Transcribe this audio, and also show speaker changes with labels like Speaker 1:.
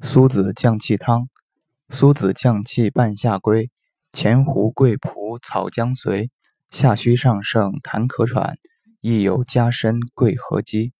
Speaker 1: 苏子降气汤。苏子降气半夏归，前胡桂蒲草姜随，下虚上盛痰咳喘，亦有加参桂合积。